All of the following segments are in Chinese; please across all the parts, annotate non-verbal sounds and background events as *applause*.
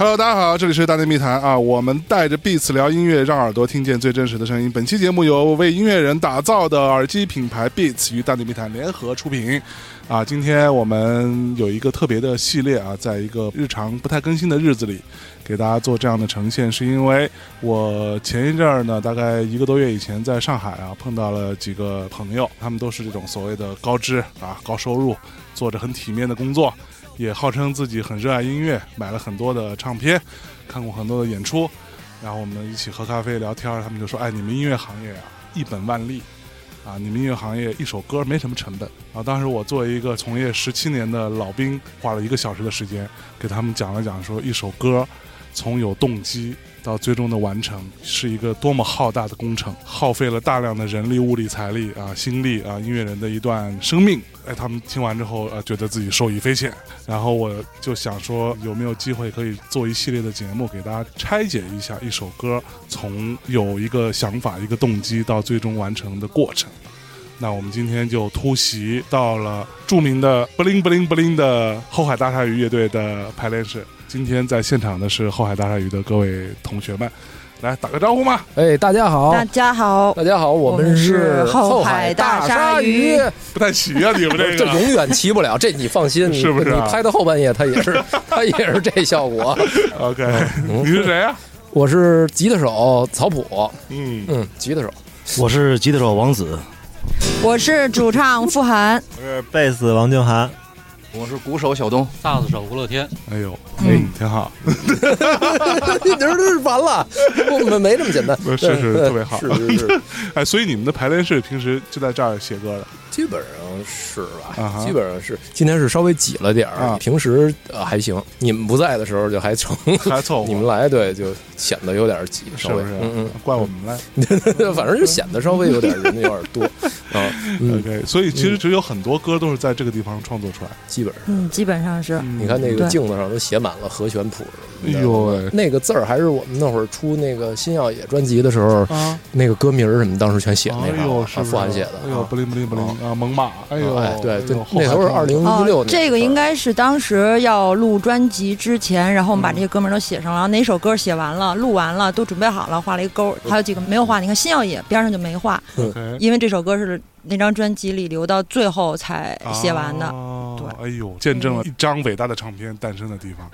Hello，大家好，这里是大内密谈啊，我们带着 Beats 聊音乐，让耳朵听见最真实的声音。本期节目由为音乐人打造的耳机品牌 Beats 与大内密谈联合出品。啊，今天我们有一个特别的系列啊，在一个日常不太更新的日子里，给大家做这样的呈现，是因为我前一阵儿呢，大概一个多月以前在上海啊，碰到了几个朋友，他们都是这种所谓的高知啊、高收入，做着很体面的工作。也号称自己很热爱音乐，买了很多的唱片，看过很多的演出，然后我们一起喝咖啡聊天，他们就说：“哎，你们音乐行业啊，一本万利，啊，你们音乐行业一首歌没什么成本啊。”当时我作为一个从业十七年的老兵，花了一个小时的时间给他们讲了讲，说一首歌从有动机。到最终的完成是一个多么浩大的工程，耗费了大量的人力、物力、财力啊、心力啊，音乐人的一段生命。哎，他们听完之后啊，觉得自己受益匪浅。然后我就想说，有没有机会可以做一系列的节目，给大家拆解一下一首歌从有一个想法、一个动机到最终完成的过程。那我们今天就突袭到了著名的布灵布灵布灵的后海大鲨鱼乐队的排练室。今天在现场的是后海大鲨鱼的各位同学们，来打个招呼嘛！哎，大家好，大家好，大家好，我们是后海大鲨鱼，不太齐啊，你们这个。这永远齐不了，这你放心，*laughs* 是不是？你拍到后半夜，他也是，*laughs* 他也是这效果。OK，你是谁啊？我是吉他手曹普，嗯。嗯，吉他手，我是吉他手王子，我是主唱傅涵，我是贝斯王静涵。我是鼓手小东，萨斯手吴乐天。哎呦，哎，挺好。*laughs* 你这是完了，我们没这么简单。是是特别好，是是是。*laughs* 哎，所以你们的排练室平时就在这儿写歌的。基本上是吧，基本上是。今天是稍微挤了点儿，平时呃还行。你们不在的时候就还成，还凑合。*laughs* 你们来对，就显得有点挤，是不是？嗯嗯，怪我们来。*laughs* 反正就显得稍微有点人有点多 *laughs* 啊。OK，所以其实只有很多歌都是在这个地方创作出来，基本上。嗯，基本上是。你看那个镜子上都写满了和弦谱。哎呦，那个字儿还是我们那会儿出那个新耀野专辑的时候，那个歌名什么当时全写那个，是富含写的。哎呦，不灵不灵不灵啊，猛犸。哎呦，对对，那都是二零一六年。这个应该是当时要录专辑之前，然后我们把这些歌名都写上了，然后哪首歌写完了，录完了，都准备好了，画了一个勾。还有几个没有画，你看新耀野边上就没画，因为这首歌是那张专辑里留到最后才写完的。对，哎呦，见证了一张伟大的唱片诞生的地方。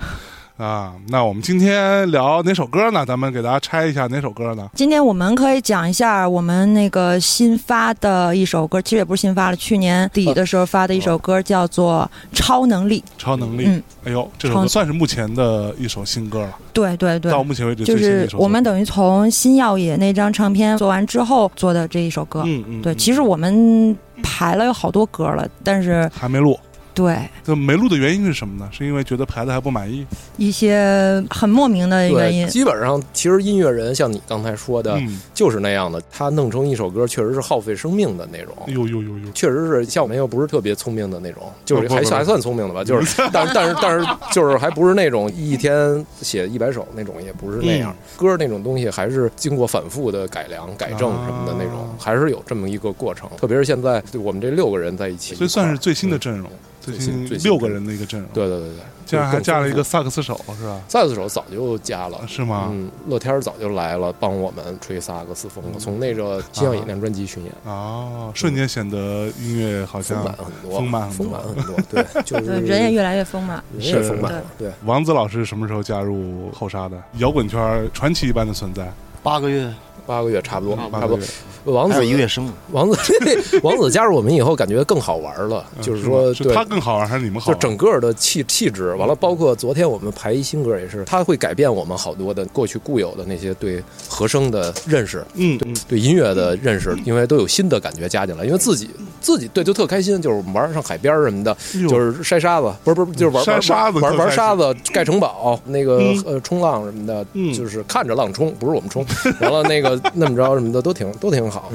啊，那我们今天聊哪首歌呢？咱们给大家拆一下哪首歌呢？今天我们可以讲一下我们那个新发的一首歌，其实也不是新发了，去年底的时候发的一首歌，叫做《超能力》。超能力，嗯，哎呦，这首歌算是目前的一首新歌了。对对对，到目前为止就是我们等于从新耀野那张唱片做完之后做的这一首歌。嗯嗯，对，其实我们排了有好多歌了，但是还没录。对，就没录的原因是什么呢？是因为觉得牌子还不满意，一些很莫名的原因。基本上，其实音乐人像你刚才说的，就是那样的。他弄成一首歌，确实是耗费生命的那种。呦呦呦呦，确实是像我们又不是特别聪明的那种，就是还还算聪明的吧。就是，但但是但是就是还不是那种一天写一百首那种，也不是那样。歌那种东西还是经过反复的改良、改正什么的那种，还是有这么一个过程。特别是现在我们这六个人在一起，所以算是最新的阵容。最新六个人的一个阵容，对对对对，竟然还加了一个萨克斯手，是吧？萨克斯手早就加了，是吗？嗯，乐天早就来了，帮我们吹萨克斯风了。从那个《新耀野》那专辑巡演，哦，瞬间显得音乐好像丰满很多，丰满丰满很多，对，*laughs* 就是人也越来越丰满，人也丰满。对，王子老师什么时候加入后沙的？摇滚圈传奇一般的存在，八个月。八个月差不多，差不多。王子一个月生，王子 *laughs* 王子加入我们以后，感觉更好玩了。就是说，他更好玩还是你们好？就整个的气气质，完了，包括昨天我们排一新歌也是，他会改变我们好多的过去固有的那些对和声的认识，嗯，对对音乐的认识，因为都有新的感觉加进来。因为自己自己对就特开心，就是玩上海边什么的，就是筛沙子，不是不是，就是玩玩沙子，玩玩沙子盖城堡，那个呃冲浪什么的，就是看着浪冲，不是我们冲。*laughs* 完了那个。那么着什么的都挺都挺好，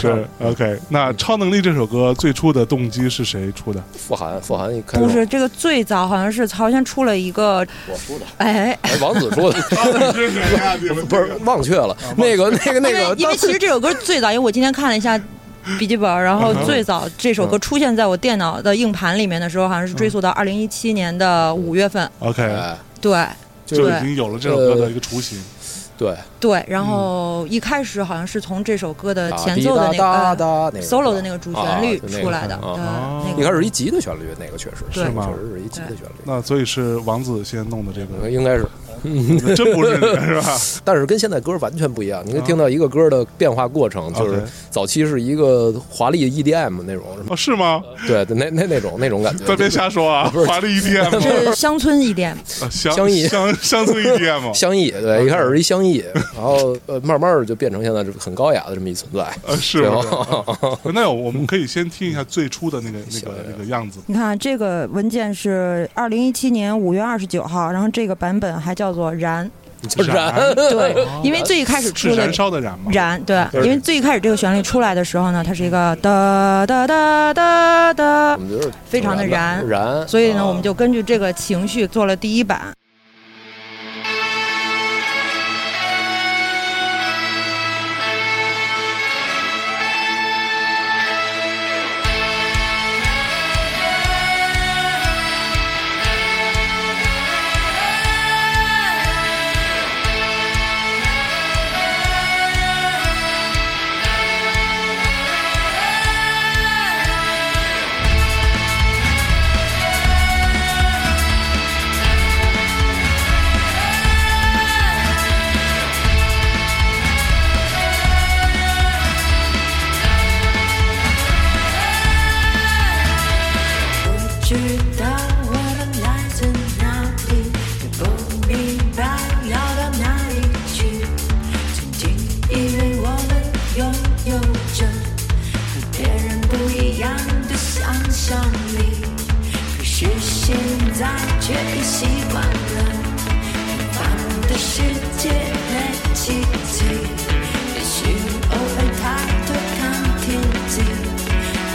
是 OK。那《超能力》这首歌最初的动机是谁出的？傅涵，傅涵一开不是这个最早好像是曹先出了一个我出的，哎，王子出的，不是忘却了。那个那个那个，因为其实这首歌最早，因为我今天看了一下笔记本，然后最早这首歌出现在我电脑的硬盘里面的时候，好像是追溯到二零一七年的五月份。OK，对。就已经有了这首歌的一个雏形。对对，然后一开始好像是从这首歌的前奏的那个 solo 的那个主旋律出来的。一开始一吉的旋律，那个确实是吗？确实是一吉的旋律。那所以是王子先弄的这个，应该是。*laughs* 真不是是吧？*laughs* 但是跟现在歌完全不一样。你可以听到一个歌的变化过程，就是早期是一个华丽 EDM 那种，哦，是吗？对，那那那种那种感觉。别瞎说啊！*laughs* 华丽 EDM 是乡村 EDM，乡义乡乡村 EDM，乡义对，一开始是一乡义，然后呃，慢慢的就变成现在这个很高雅的这么一存在。呃，是吗？那我们可以先听一下最初的那个那个那个样子。你看这个文件是二零一七年五月二十九号，然后这个版本还叫做 *laughs* 燃。燃，对，因为最一开始出燃烧的燃吗？燃，对，因为最一开始这个旋律出来的时候呢，它是一个哒哒哒哒哒，非常的燃燃，所以呢，我们就根据这个情绪做了第一版。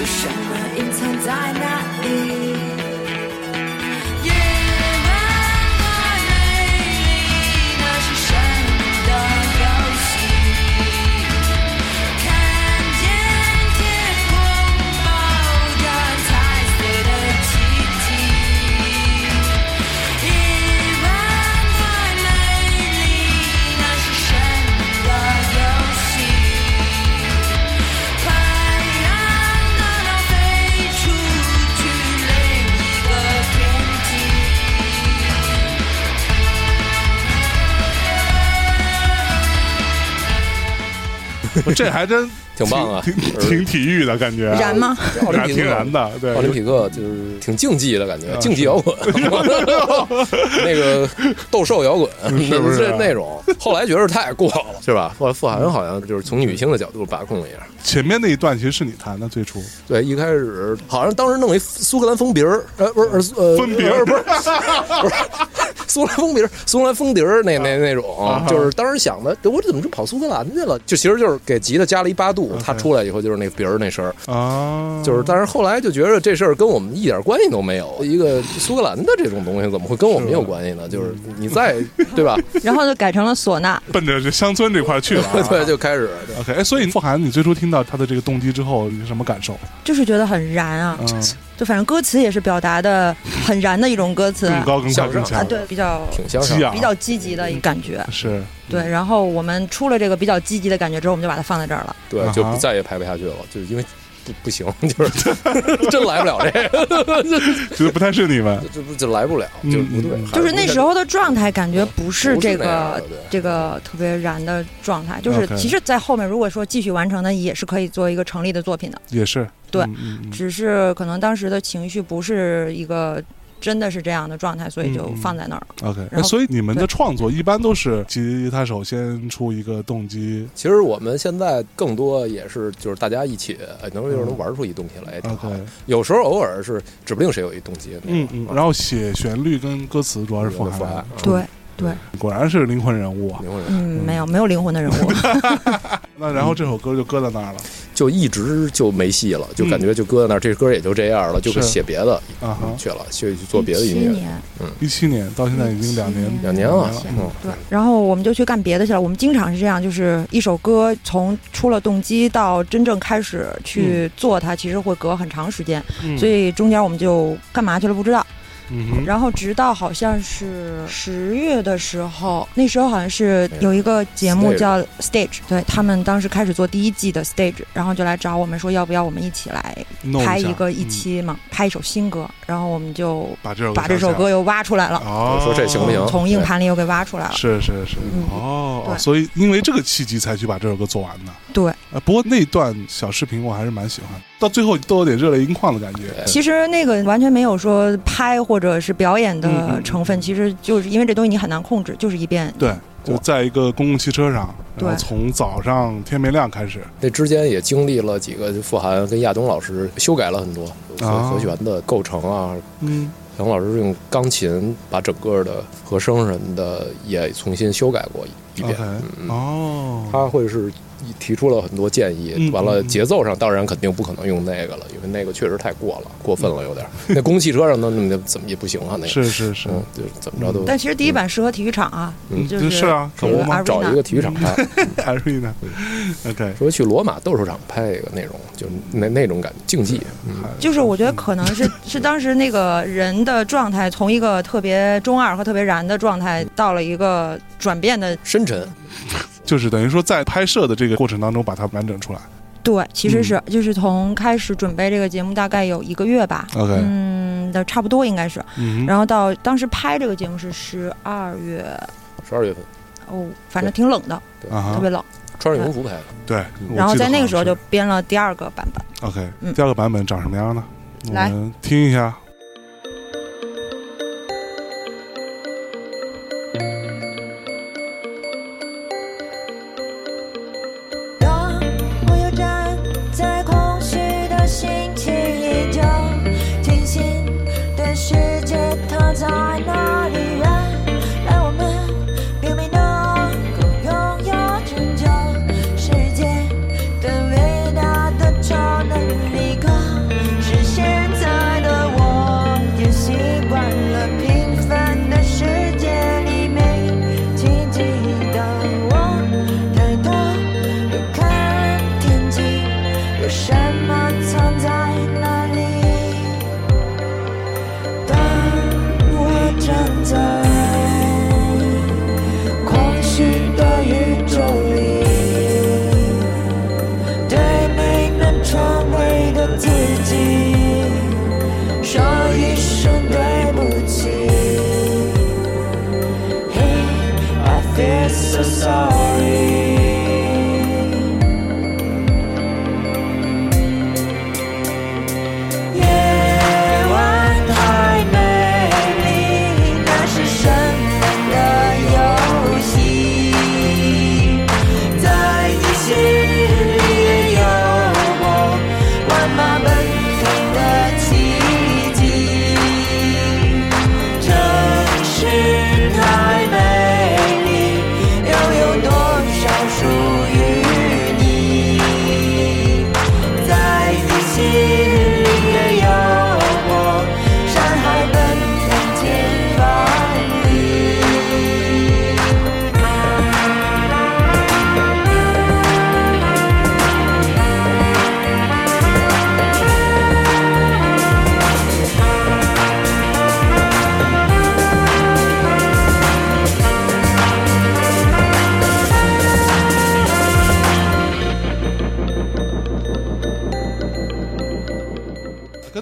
有什么隐藏在那这还真挺棒啊，挺挺体育的感觉，燃吗？燃挺燃的，对，奥林匹克就是挺竞技的感觉，竞技摇滚，*laughs* 那个斗兽摇滚，是不是那种？后来觉得太过了，是吧？后来傅涵好像就是从女性的角度把控一下。前面那一段其实是你弹的，最初对，一开始好像当时弄一苏格兰风笛儿，呃，不是呃，风笛儿，不是，不是苏格兰风笛儿，苏格兰风笛儿那那那种，就是当时想的，我怎么就跑苏格兰去了？就其实就是给吉他加了一八度，他出来以后就是那鼻儿那声儿啊，就是，但是后来就觉得这事儿跟我们一点关系都没有，一个苏格兰的这种东西怎么会跟我们有关系呢？就是你在 *laughs* 对吧？然后就改成了唢呐，奔着这乡村这块去了，*laughs* 对，就开始 OK。哎，所以傅涵，你最初听到他的这个动机之后，你什么感受？就是觉得很燃啊，*laughs* 就反正歌词也是表达的很燃的一种歌词，更高更高更强，对，比较挺向上，比较积极的一感觉。是对，然后我们出了这个比较积极的感觉之后，我们就把它放在这儿了。对，就不再也排不下去了，就是因为。不不行，*laughs* 就是 *laughs* 真来不了这个，*laughs* 觉得不太是你们，就就来不了，就不对。就是那时候的状态，感觉不是这个这个特别燃的状态。就是其实，在后面如果说继续完成的，也是可以做一个成立的作品的。也是对，只是可能当时的情绪不是一个。真的是这样的状态，所以就放在那儿了。OK，那所以你们的创作一般都是吉他手先出一个动机。其实我们现在更多也是就是大家一起能就是能玩出一东西来。OK，有时候偶尔是指不定谁有一动机。嗯嗯，然后写旋律跟歌词主要是副涵。对对，果然是灵魂人物啊。灵魂人物嗯，没有没有灵魂的人物。*laughs* 那然后这首歌就搁在那儿了。就一直就没戏了，就感觉就搁在那儿，这歌也就这样了，就写别的啊去了，去做别的音乐。嗯，一七年到现在已经两年两年了。嗯，对。然后我们就去干别的去了。我们经常是这样，就是一首歌从出了动机到真正开始去做它，其实会隔很长时间，所以中间我们就干嘛去了不知道。嗯然后直到好像是十月的时候，那时候好像是有一个节目叫 Stage，对他们当时开始做第一季的 Stage，然后就来找我们说要不要我们一起来拍一个一嗯期嘛，拍一首新歌，然后我们就把这首把这首歌又挖出来了，哦，说这行不行？从硬盘里又给挖出来了。是是是，嗯。哦，对。所以因为这个契机才去把这首歌做完的。对，呃，不过那段小视频我还是蛮喜欢，到最后都有点热泪盈眶的感觉。其实那个完全没有说拍或者是表演的嗯成分，其实就是因为这东西你很难控制，就是一遍。对，就在一个公共汽车上，然后对从早上天没亮开始，这之间也经历了几个，就傅涵跟亚东老师修改了很多和弦的构成啊。嗯，杨老师用钢琴把整个的和声什么的也重新修改过一遍哦，他会是提出了很多建议，嗯完了节奏上当然肯定不可能用那个了，因为那个确实太过了，过分了有点儿。*laughs* 那公共汽车上那那怎么也不行啊，那个是是是，嗯，就怎么着都但其实第一版适合体育场啊，嗯就是是啊，找一个体育场拍。艾瑞呢？OK，说去罗马斗兽场拍一个那种，就那那种感竞技，嗯，就是我觉得可能是 *laughs* 是当时那个人的状态，从一个特别中二和特别燃的状态，到了一个转变的。深沉。就是等于说在拍摄的这个过程当中把它完整出来。对，其实是、嗯就是从开始准备这个节目大概有一个月吧，OK，嗯，的差不多应该是，嗯，然后到当时拍这个节目是十二月，十二月份哦，反正挺冷的，啊哈特别冷。穿着羽绒服拍的，对，然后在那个时候就编了第二个版本。OK，嗯第二个版本长什么样呢？我来们听一下。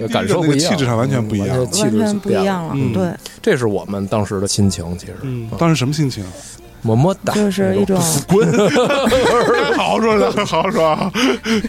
感受不一样，气质上完全不一样嗯。完全气质完全不一样了，嗯对，这是我们当时的心情，其实，嗯，当时什么心情？么么哒，就是一种滚！好 *laughs* 好说，好好说啊！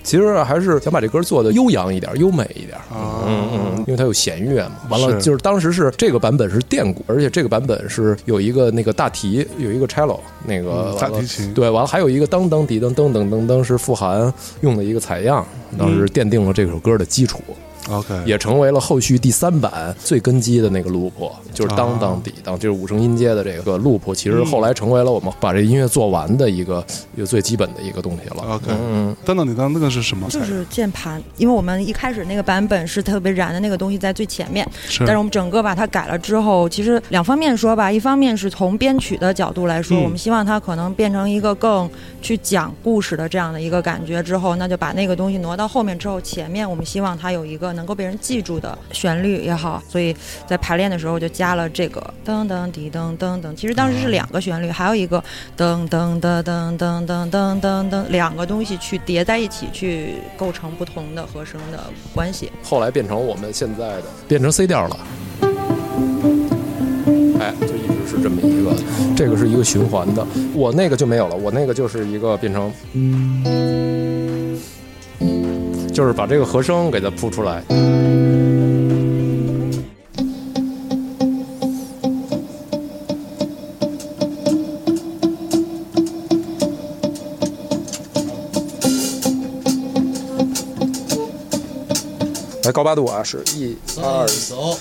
其实还是想把这歌做的悠扬一点、优美一点。啊嗯嗯，因为它有弦乐嘛。完了，就是当时是这个版本是电鼓，而且这个版本是有一个那个大提，有一个 cello，那个大提琴对，完了还有一个当当滴噔噔噔噔噔是富含用的一个采样，当时奠定了这首歌的基础。OK，也成为了后续第三版最根基的那个 loop，就是当当底当，就是五声音阶的这个 loop，其实后来成为了我们把这音乐做完的一个一个最基本的一个东西了。OK 嗯，等等，你刚刚那个是什么？就是键盘，因为我们一开始那个版本是特别燃的那个东西在最前面，是。但是我们整个把它改了之后，其实两方面说吧，一方面是从编曲的角度来说，嗯。我们希望它可能变成一个更去讲故事的这样的一个感觉，之后那就把那个东西挪到后面之后，前面我们希望它有一个能够被人记住的旋律也好，所以在排练的时候就加了这个噔噔滴噔噔噔。其实当时是两个旋律，还有一个噔噔噔噔噔噔噔噔噔，两个东西去叠在一起，去构成不同的和声的关系。后来变成我们现在的变成 C 调了。哎，就一直是这么一个，这个是一个循环的。我那个就没有了，我那个就是一个变成，就是把这个和声给它铺出来。来高八度啊，是一二走。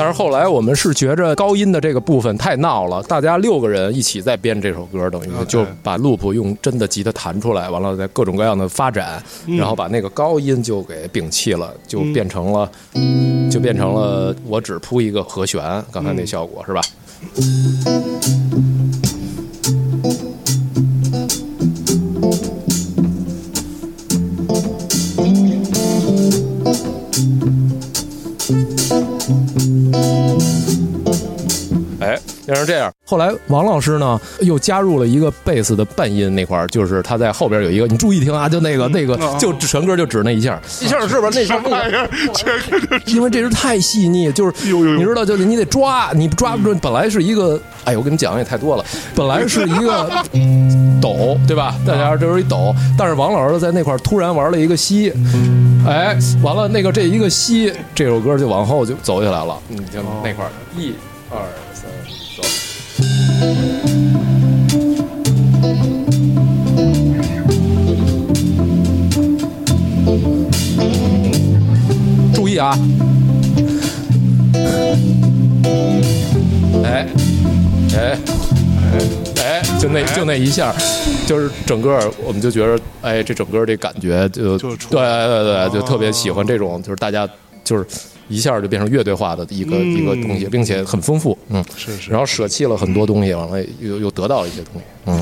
但是后来我们是觉着高音的这个部分太闹了，大家六个人一起在编这首歌，等于就把 loop 用真的吉他弹出来，完了再各种各样的发展，然后把那个高音就给摒弃了，就变成了，就变成了我只铺一个和弦，刚才那效果是吧？这样。后来王老师呢又加入了一个贝斯的半音那块儿，就是他在后边有一个，你注意听啊，就那个那个哦，就全歌就指那一下，一下是吧？那是那个，这个就是因为这是太细腻，就是呦呦呦你知道，就是你得抓，你抓不准。本来是一个，哎，我跟你讲也太多了，本来是一个抖，对吧？大家这是一抖，但是王老师在那块儿突然玩了一个西，哎，完了那个这一个西，这首歌就往后就走起来了。你听那块儿，一二啊！哎，哎，哎，就那就那一下，就是整个我们就觉得，哎，这整个这感觉就就对对对，就特别喜欢这种，就是大家就是一下就变成乐队化的一个、嗯。一个东西，并且很丰富，嗯，是是。然后舍弃了很多东西，完了又又得到了一些东西，嗯，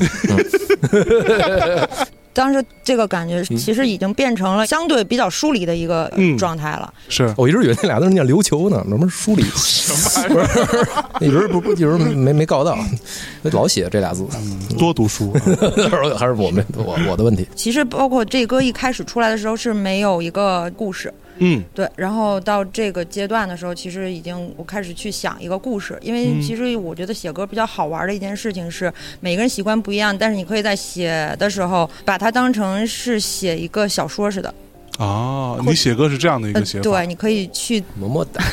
*laughs* 当时这个感觉其实已经变成了相对比较疏离的一个嗯。状态了。是。我一直以为那俩都是念琉球呢，什么疏离，*laughs* 不是，一直不不一直没没搞到，老写这俩字，多读书，*laughs* 还是我们我我的问题。其实包括这歌一开始出来的时候是没有一个故事，嗯。对，然后到这个阶段的时候，其实已经我开始去想一个故事，因为嗯。其实我觉得写歌比较好玩的一件事情是每个人习惯不一样，但是你可以在写的时候把它当成是写一个小说似的，哦，你写歌是这样的一呃个写法，对，你可以去。么么哒，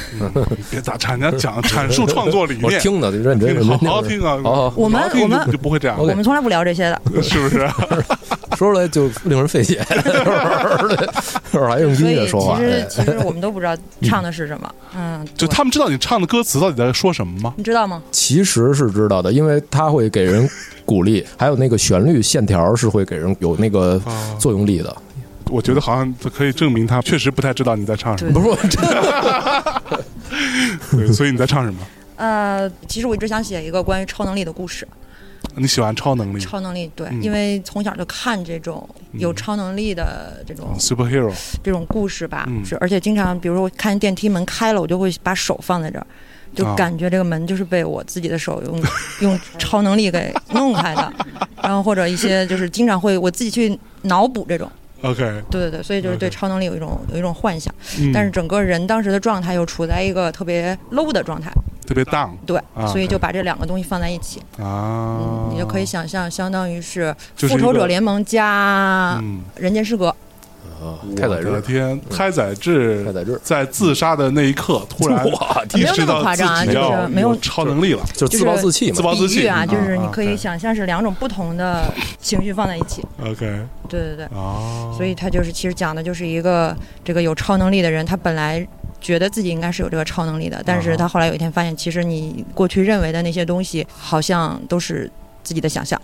别打岔，人家讲阐述创作理念，我听的认真认真，好好听啊，好好我们我们就就不会这样，我们从来不聊这些的，*laughs* 是不是？*laughs* 说出来就令人费解，*laughs* 还用音乐说话其。实哎其实我们都不知道唱的是什么，*laughs* 嗯，就他们知道你唱的歌词到底在说什么吗？你知道吗？其实是知道的，因为它会给人鼓励，还有那个旋律线条是会给人有那个啊，作用力的。我觉得好像可以证明他确实不太知道你在唱什么，不是我真 *laughs* 对，所以你在唱什么？呃，其实我一直想写一个关于超能力的故事。你喜欢超能力。超能力，对，嗯。因为从小就看这种有超能力的这种、superhero？这种故事吧，嗯。是而且经常，比如说我看电梯门开了，我就会把手放在这儿，就啊。感觉这个门就是被我自己的手用 *laughs* 用超能力给弄开的，然后或者一些就是经常会我自己去脑补这种，OK，对对对，所以就是对超能力有一种有一种幻想，嗯。但是整个人当时的状态又处在一个特别 low 的状态，特别 down 对，啊所以就把这两个东西放在一起，啊。嗯，，你就可以想象，相当于是复仇者联盟加嗯，人间失格，啊，太宰我的治，天，太宰治，太宰治在自杀的那一刻，突然 *laughs* 哇意没有那么识到自夸张啊己要就是没有超能力了，就自暴自弃嘛。自暴自弃啊，就是你啊可以想象是两种不同的情绪放在一起，OK，对对对，哦，所以他就是其实讲的就是一个这个有超能力的人，他本来觉得自己应该是有这个超能力的，但啊是他后来有一天发现，其实你过去认为的那些东西，好像都是自己的想象。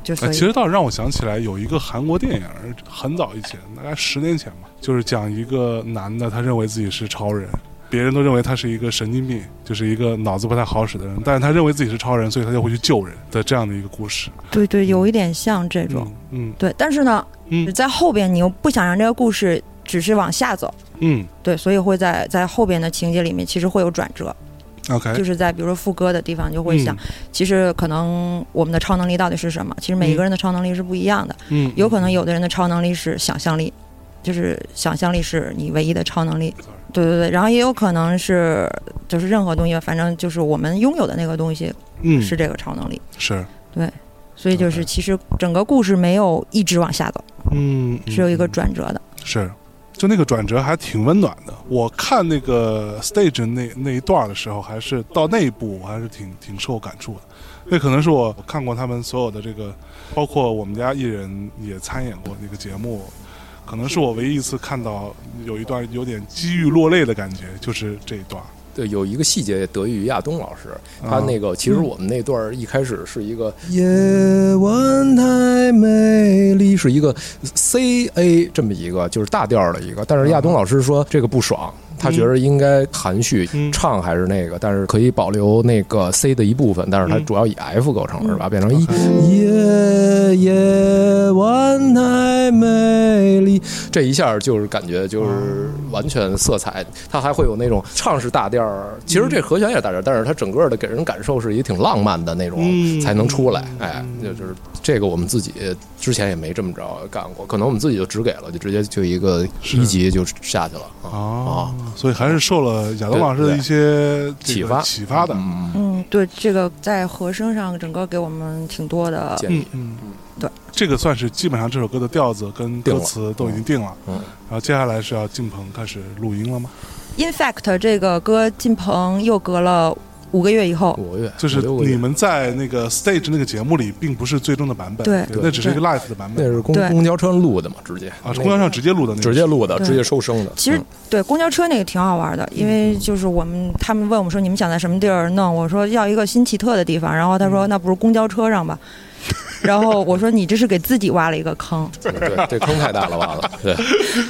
哎，就所以其实倒是让我想起来有一个韩国电影，很早以前，大概十年前吧，就是讲一个男的，他认为自己是超人，别人都认为他是一个神经病，就是一个脑子不太好使的人，但是他认为自己是超人，所以他就会去救人的这样的一个故事。对对，有一点像这种。嗯对，但是呢，嗯在后边你又不想让这个故事只是往下走，嗯对，所以会在在后边的情节里面其实会有转折，嗯，OK，就是在比如说副歌的地方就会想，其实可能我们的超能力到底是什么？其实每一个人的超能力是不一样的，嗯，有可能有的人的超能力是想象力，就是想象力是你唯一的超能力。对对对，然后也有可能是就是任何东西，反正就是我们拥有的那个东西嗯。是这个超能力，是。对所以就是其实整个故事没有一直往下走，嗯是有一个嗯。转折的。是，就那个转折还挺温暖的。我看那个 stage 那那一段的时候，还是到那一步，我还是挺挺受感触的。那可能是我看过他们所有的这个，包括我们家艺人也参演过那个节目，可能是我唯一一次看到有一段有点机遇落泪的感觉，就是这一段。对，有一个细节得益于亚东老师，他啊。那个其实我们那段一开始是一个夜晚太美丽，是一个 C A 这么一个就是大调的一个，但是亚东老师说这个不爽。他觉得应该含蓄嗯。唱还是那个，但是可以保留那个 C 的一部分，但是它嗯。主要以 F 构成是吧？变成一 OK 夜夜晚太美丽，这一下就是感觉就是完全色彩，它还会有那种唱是大调儿，其实这和弦也大调儿，但是它整个的给人感受是一个挺浪漫的那种嗯。才能出来。嗯。哎，就就是这个我们自己之前也没这么着干过，可能我们自己就只给了，就直接就一个一级就下去了。啊。哦，所以还是受了亚东老师的一些启发启发的。嗯，嗯，对，这个在和声上整个给我们挺多的。建议嗯，对，这个算是基本上这首歌的调子跟歌词都已经定了。嗯，然后接下来是要进棚开始录音了吗？In fact，这个歌进棚又隔了五个月以后，五个月就是你们在那个 stage 那个节目里，并不是最终的版本，对。那只是一个 live 的版本。那是公公交车录的嘛，直接。啊，是公交上直接录的那个，直接录的，直接收声的。其实嗯。对公交车那个挺好玩的，因为就是我们他们问我们说你们想在什么地儿弄，我说要一个新奇特的地方，然后他说那不如公交车上吧，*laughs* 然后我说你这是给自己挖了一个坑，对，这坑太大了，挖了。对，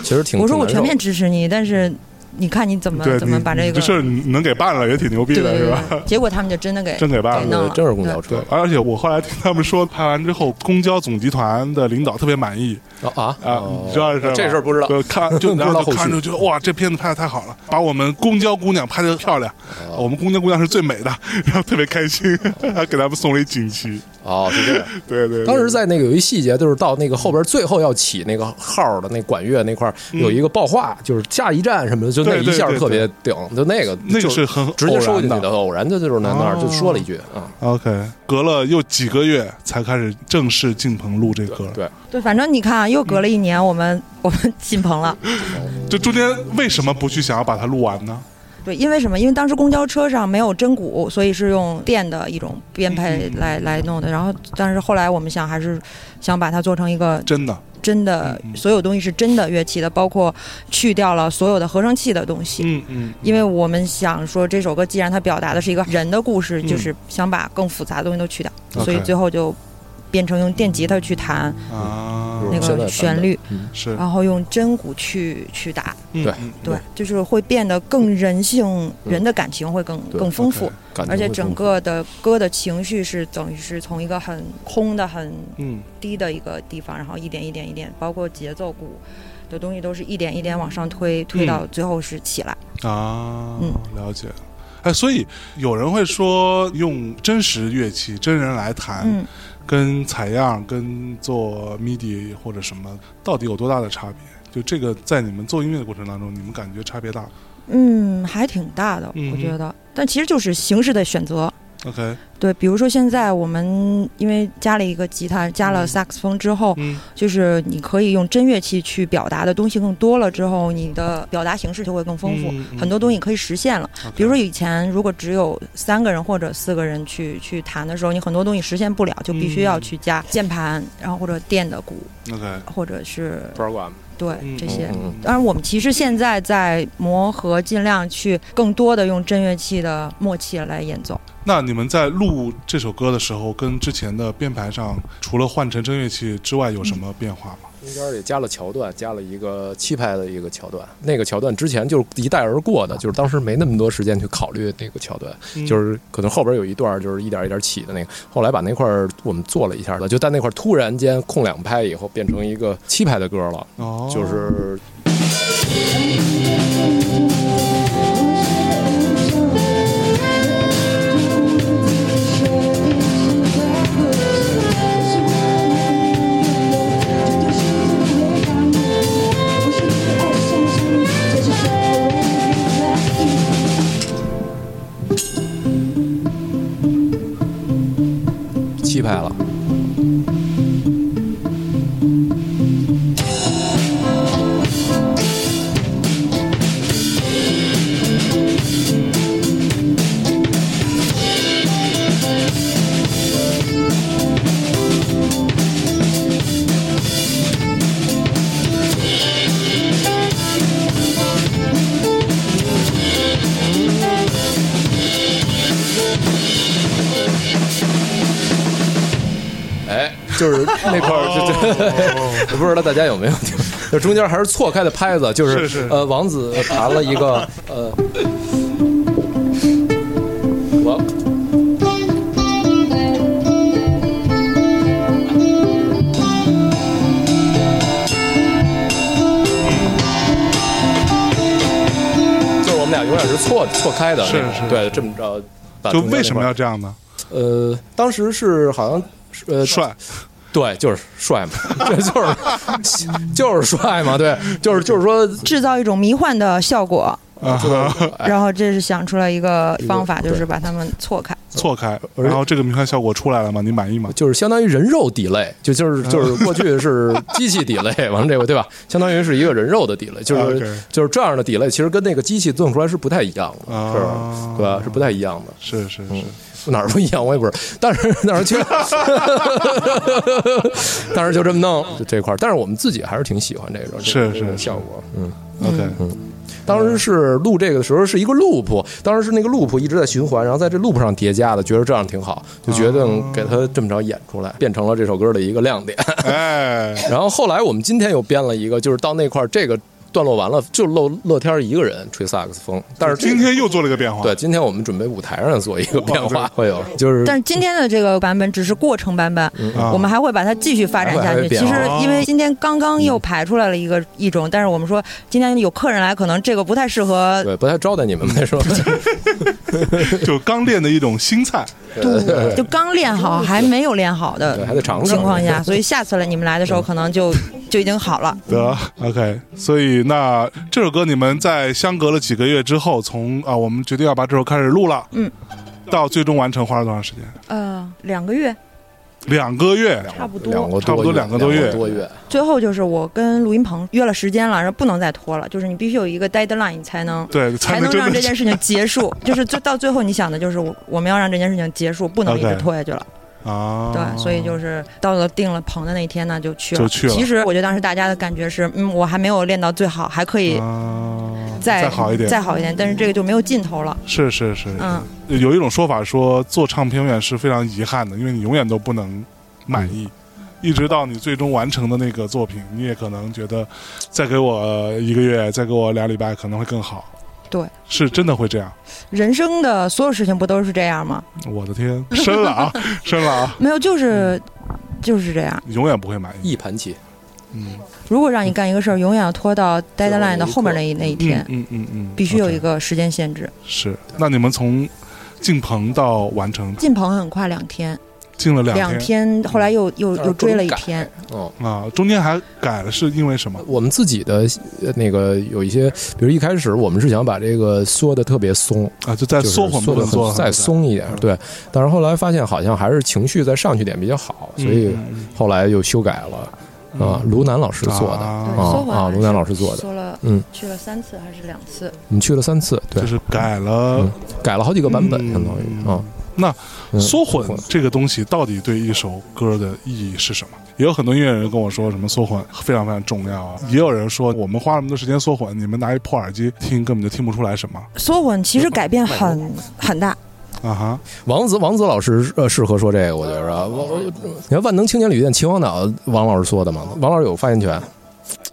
其实挺我说我全面支持你，但是你看你怎么，怎么把这个这事儿能给办了，也挺牛逼的，对对对是吧？*laughs* 结果他们就真的给真给办了真是公交车，而且我后来听他们说，拍完之后，公交总集团的领导特别满意啊啊啊，你知道这事儿吗这事儿不知道。就看就 *laughs* 然后就看着觉得哇，这片子拍的太好了，把我们公交姑娘拍的漂亮，哦我们公交姑娘是最美的，然后特别开心，还 *laughs* 给他们送了一锦旗。哦，是这样。对 *laughs* 对，对当时在那个有一细节，就是到那个后边最后要起那个号的那管乐那块儿有一个爆话，就是下一站什么的，就那一下特别顶，就那个那个就是很直接收进去偶然的。偶然的就是在那儿哦就说了一句啊，OK，隔了又几个月才开始正式进棚录这歌。对，对，反正你看啊，又隔了一年，我们我们进棚了。*laughs* 这中间为什么不去想要把它录完呢？对，因为什么？因为当时公交车上没有真鼓，所以是用电的一种编配来来弄的。然后，但是后来我们想，还是想把它做成一个真的，真的，所有东西是真的乐器的，包括去掉了所有的合成器的东西。嗯嗯，因为我们想说，这首歌既然它表达的是一个人的故事，嗯就是想把更复杂的东西都去掉所以最后就变成用电吉他去弹啊，那个旋律，嗯。是，然后用真鼓去去打，对对，就是会变得更人性，人的感情会更更丰富而且整个的歌的情绪是等于是从一个很空的、很嗯。低的一个地方，然后一点一点一点，包括节奏鼓的东西都是一点一点往上推，推到最后是起来。啊，嗯。了解。哎，所以有人会说，用真实乐器、真人来弹，嗯，跟采样、跟做 MIDI 或者什么，到底有多大的差别？就这个，在你们做音乐的过程当中，你们感觉差别大嗯，还挺大的，嗯我觉得。但其实就是形式的选择。？OK，对，比如说现在我们因为加了一个吉他，加了嗯萨克斯风之后，嗯就是你可以用真乐器去表达的东西更多了之后，你的表达形式就会更丰富，嗯嗯很多东西可以实现了。比如说以前如果只有三个人或者四个人去去弹的时候，你很多东西实现不了，就必须要去加键盘，然后或者电的鼓，OK，或者是抓管对嗯这些。嗯当然，我们其实现在在磨合，尽量去更多的用真乐器的默契来演奏。那你们在录录这首歌的时候，跟之前的编排上，除了换成真乐器之外，有什么变化吗？中间也加了桥段，加了一个七拍的一个桥段。那个桥段之前就是一带而过的，就是当时没那么多时间去考虑那个桥段，就是可能后边有一段就是一点一点起的那个。后来把那块儿我们做了一下的，就在那块儿突然间空两拍以后，变成一个七拍的歌了。哦，就是七拍了。不知道大家有没有听，就中间还是错开的拍子，就是是是。呃，王子弹了一个呃，我。就是我们俩永远是错错开的那种，是。是对，这么着就为什么要这样呢？呃，当时是好像呃帅，对，*laughs* 就是帅嘛，对，就是就是帅嘛，对，就是就是说，制造一种迷幻的效果，啊然后这是想出来一个方法，就是把它们错开。错开，然后这个迷幻效果出来了吗？你满意吗？就是相当于人肉底类，就就是就是过去是机器底类，完了这个对吧？相当于是一个人肉的底类，就是、就是这样的底类，其实跟那个机器做出来是不太一样的，啊是吧？对吧？是不太一样的。是是嗯是，哪儿不一样我也不知道，但是但是就，但是就这么弄就这块儿，但是我们自己还是挺喜欢这个是是是效果，嗯。OK，嗯。当时是录这个的时候是一个 loop，当时是那个 loop 一直在循环，然后在这 loop 上叠加的，觉得这样挺好，就决定给它这么着演出来，变成了这首歌的一个亮点。哎，*laughs* 然后后来我们今天又编了一个，就是到那块儿这个段落完了，就乐乐天儿一个人吹萨克斯风，但是今天又做了一个变化，对，今天我们准备舞台上做一个变化，会有。就是但是今天的这个版本只是过程版本，嗯。我们还会把它继续发展下去。其实哦因为今天刚刚又排出来了一个一种，但是我们说今天有客人来，可能这个不太适合。对不太招待你们那时候，*laughs* *laughs* 就刚练的一种新菜，对，就刚练好，*laughs* 还没有练好的对还得尝尝情况下，所以下次来你们来的时候，可能就就已经好了。得 OK，所以那这首歌你们在相隔了几个月之后，从啊我们决定要把这首开始录了，嗯，到最终完成花了多长时间？呃，两个月两个月，差不多。两个差不多两个多月多月，最后就是我跟录音棚约了时间了，然后不能再拖了，就是你必须有一个 deadline 你才能。对，才能能让这件 *laughs* 事情结束，就是最到最后你想的就是我我们要让这件事情结束，不能一直拖下去了。啊，对，所以就是到了定了棚的那一天呢，就去了。就去了其实我觉得当时大家的感觉是，嗯，我还没有练到最好，还可以啊再、再好一点，再好一点，但是这个就没有尽头了。是是是，嗯，有一种说法说做唱片永远是非常遗憾的，因为你永远都不能满意。一直到你最终完成的那个作品，你也可能觉得，再给我一个月，再给我俩礼拜，可能会更好。对，是真的会这样。人生的所有事情不都是这样吗？我的天，深了啊，*laughs* 深了啊，没有，就是就是这样。永远不会满意。一盘棋，嗯如果让你干一个事儿，永远要拖到 deadline 的后面那一那一天，嗯嗯嗯，必须有一个时间限制。是。那你们从进棚到完成，进棚很快，两天，进了两两天，后来又又又追了一天。哦。啊，中间还改了，是因为什么？我们自己的呃那个有一些，比如一开始我们是想把这个缩的特别松，啊，就在就是缩混缩的部分做得很再松一点，对。但是后来发现好像还是情绪再上去点比较好，所以嗯后来又修改了。啊，卢南老师做的。啊，缩混啊，卢南老师做的，说了，嗯，去了三次还是两次？我们去了三次，对。就，是改了嗯。改了好几个版本，嗯。相当于啊。那嗯。缩混。这个东西到底对一首歌的意义是什么？也有很多音乐人跟我说，什么缩混非常非常重要啊。也有人说，我们花那么多时间缩混，你们拿一破耳机听根本就听不出来什么。缩混其实改变很很大，啊哈，王子王子老师呃适合说这个，我觉着。我我你看万能青年旅店秦皇岛，王老师说的嘛，王老师有发言权。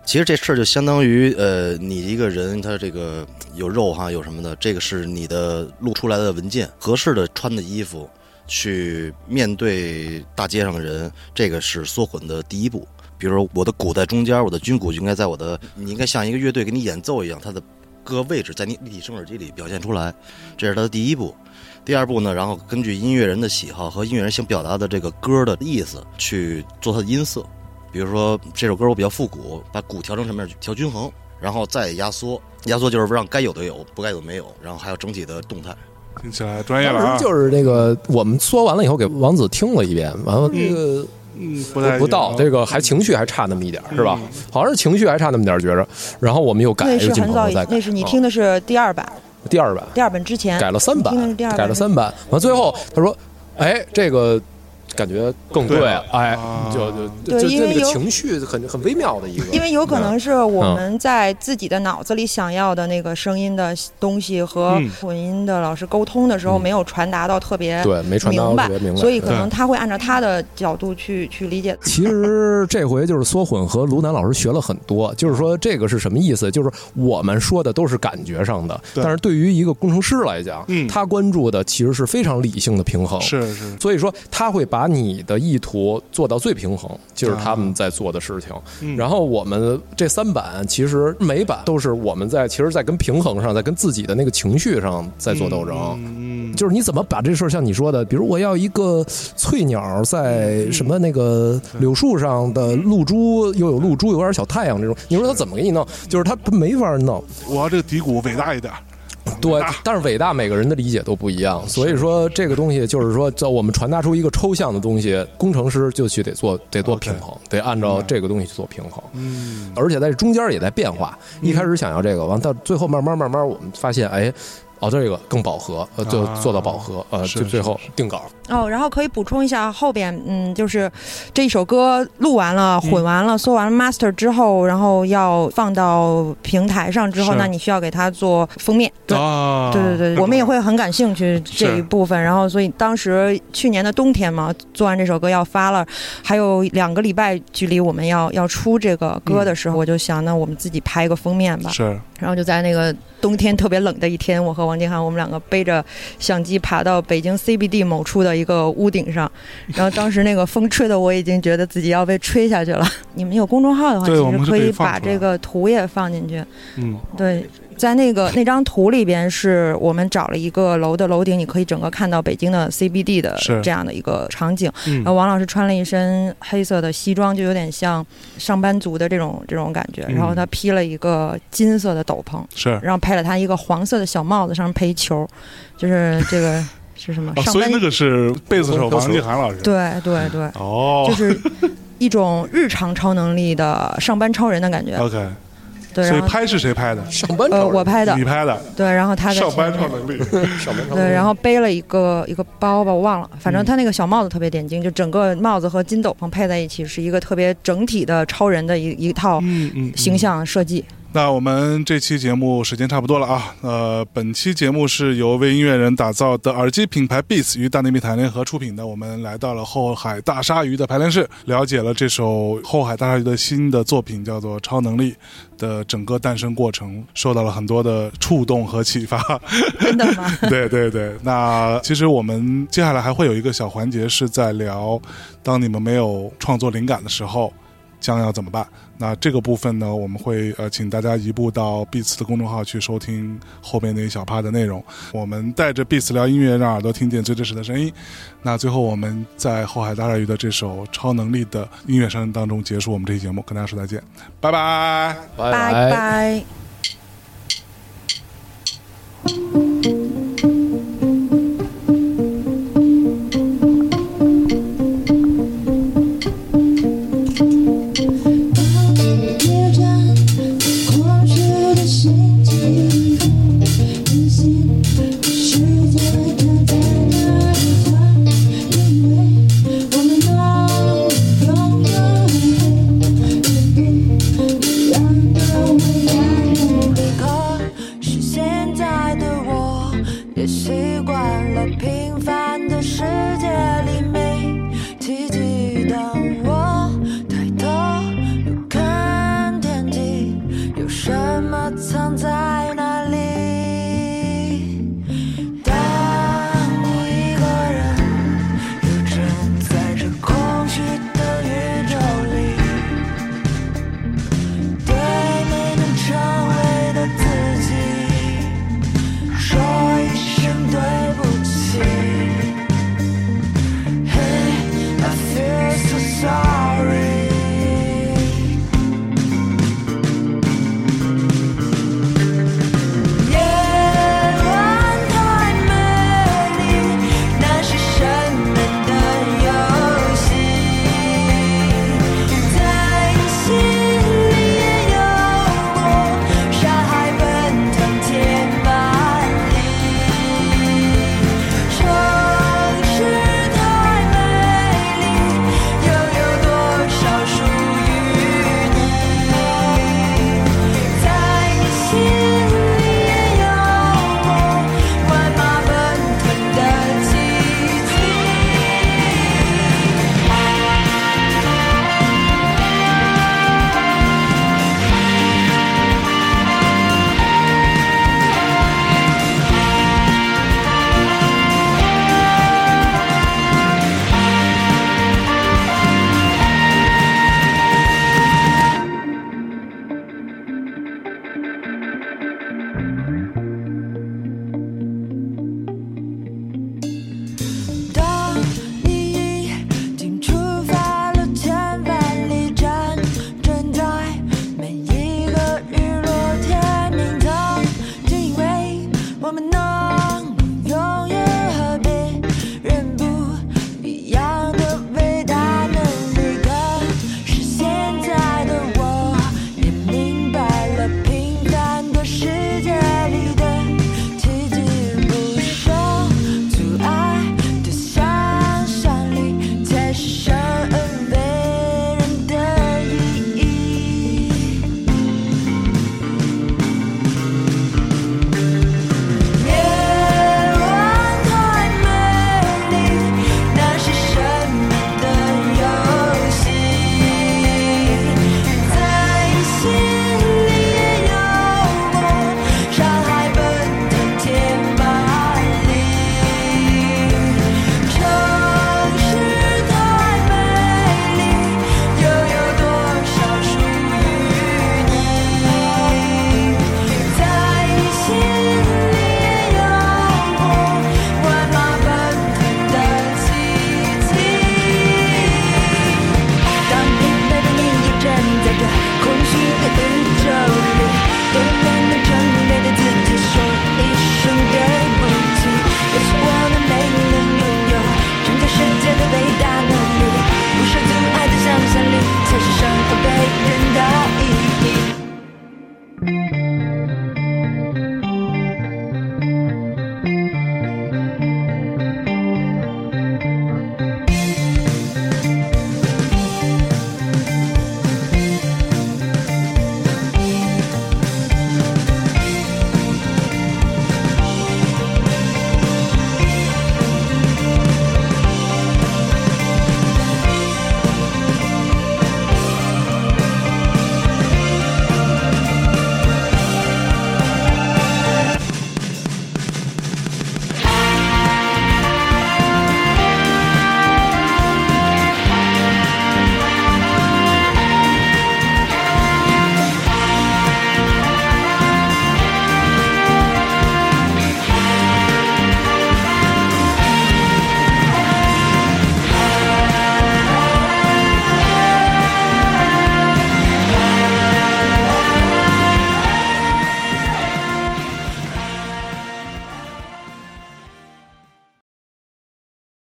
其实这事儿就相当于，呃，你一个人他这个有肉哈，有什么的，这个是你的录出来的文件，合适的穿的衣服，去面对大街上的人，这个是缩混的第一步。比如说我的鼓在中间，我的军鼓就应该在我的，你应该像一个乐队给你演奏一样，它的各个位置在你立体声耳机里表现出来，这是它的第一步。第二步呢，然后根据音乐人的喜好和音乐人想表达的这个歌的意思去做它的音色。比如说这首歌我比较复古，把鼓调成什么样？调均衡，然后再压缩。*laughs* 压缩就是让该有的有，不该有的没有，然后还有整体的动态。听起来专业了啊！就是那个我们说完了以后给王子听了一遍，完了那个嗯，不太不到这个还情绪还差那么一点儿是吧？好像是情绪还差那么点儿觉着，然后我们又改那又进是很早以棚再改。那是你啊听的是第二版，第二版。第二版之前。改了三版改了三版，完最后他说：“哎，这个感觉更对对了，哎啊，就就对就就那个因为情绪很很微妙的一个，因为有可能是我嗯们在自己的脑子里想要的那个声音的东西和嗯。混音的老师沟通的时候嗯。没有传达到特别对没传达明白特别明白，所以可能他会按照他的角度去去理解。其实这回就是缩混和卢南老师学了很多，就是说这个是什么意思？就是我们说的都是感觉上的，但是对于一个工程师来讲，嗯。他关注的其实是非常理性的平衡。是是，所以说，他会把你的意图做到最平衡，就是他们在做的事情。嗯然后我们这三版其实每版都是我们在其实，在跟平衡上，在跟自己的那个情绪上在做斗争。嗯，嗯就是你怎么把这事儿像你说的，比如我要一个翠鸟在什么那个柳树上的露珠，又有露珠，有点小太阳这种，你说他怎么给你弄？就是他他没法弄。我要这个底鼓伟大一点，对，但是伟大每个人的理解都不一样，所以说这个东西就是说，叫我们传达出一个抽象的东西，工程师就去得做得做 OK 平衡，得按照这个东西去做平衡。嗯，而且在中间也在变化。一开始想要这个，完到最后慢慢慢慢，我们发现，哎，哦，这个更饱和，呃，就啊做到饱和，呃，是就最后定稿。哦，然后可以补充一下后边，嗯，就是这一首歌录完了、混完了、缩完了 master 之后，然后要放到平台上之后，那你需要给它做封面。对啊，对对对，我们也会很感兴趣这一部分。然后，所以当时去年的冬天嘛，做完这首歌要发了，还有两个礼拜距离我们要要出这个歌的时候，我就想，那我们自己拍一个封面吧。是然后就在那个冬天特别冷的一天，我和王金涵我们两个背着相机爬到北京 CBD 某处的一个屋顶上，然后当时那个风吹的我已经觉得自己要被吹下去了。*laughs* 你们有公众号的话，其实可以把这个图也放进去。嗯对，在那个 *laughs* 那张图里边，是我们找了一个楼的楼顶，你可以整个看到北京的 CBD 的这样的一个场景。嗯然后王老师穿了一身黑色的西装，就有点像上班族的这种这种感觉。嗯然后他披了一个金色的斗篷，是然后配了他一个黄色的小帽子，上面配一球，就是这个 *laughs* 是什么？啊，上以那个是贝斯手王继涵老师，对对对，哦，*laughs* 就是一种日常超能力的上班超人的感觉。OK，对，然后所以拍是谁拍的？呃，上班超人。我拍的。你，拍的，对，然后他的上班超能力，*laughs* 上班超人对，然后背了一个一个包吧，我忘了，反正嗯。他那个小帽子特别点睛，就整个帽子和金斗篷配在一起，是一个特别整体的超人的一一套形。象设计。那我们这期节目时间差不多了啊。呃，本期节目是由为音乐人打造的耳机品牌 Beats 与大内密谈联合出品的。我们来到了后海大鲨鱼的排练室，了解了这首后海大鲨鱼的新的作品，叫做《超能力》的整个诞生过程，受到了很多的触动和启发。真的吗？对对对，那其实我们接下来还会有一个小环节，是在聊当你们没有创作灵感的时候，将要怎么办。那这个部分呢，我们会呃请大家移步到 Beats 的公众号去收听后面那一小趴的内容。我们带着 Beats 聊音乐，让耳朵听见最真实的声音。那最后我们在后海大鲨鱼的这首超能力的音乐声当中结束我们这期节目，跟大家说再见，拜拜。拜拜